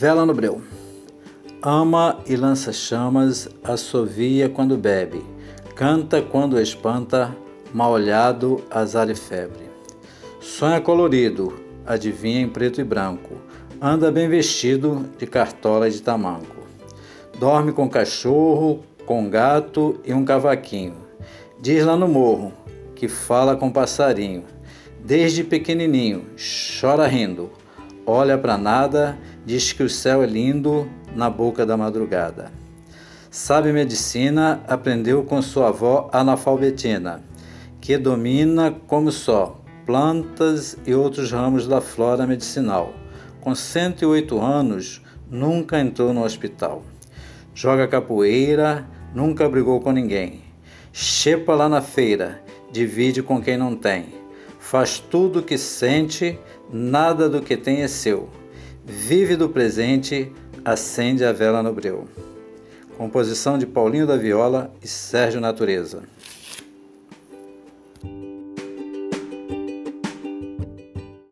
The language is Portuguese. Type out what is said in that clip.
Vela no breu. Ama e lança chamas, assovia quando bebe, canta quando espanta, mal olhado, azar e febre. Sonha colorido, adivinha em preto e branco, anda bem vestido de cartola e de tamanco. Dorme com cachorro, com gato e um cavaquinho. Diz lá no morro que fala com passarinho. Desde pequenininho, chora rindo, olha para nada diz que o céu é lindo na boca da madrugada. Sabe medicina, aprendeu com sua avó analfabetina, que domina como só plantas e outros ramos da flora medicinal. Com 108 anos, nunca entrou no hospital. Joga capoeira, nunca brigou com ninguém. Chepa lá na feira, divide com quem não tem faz tudo o que sente, nada do que tem é seu. Vive do presente, acende a vela no breu. Composição de Paulinho da Viola e Sérgio Natureza.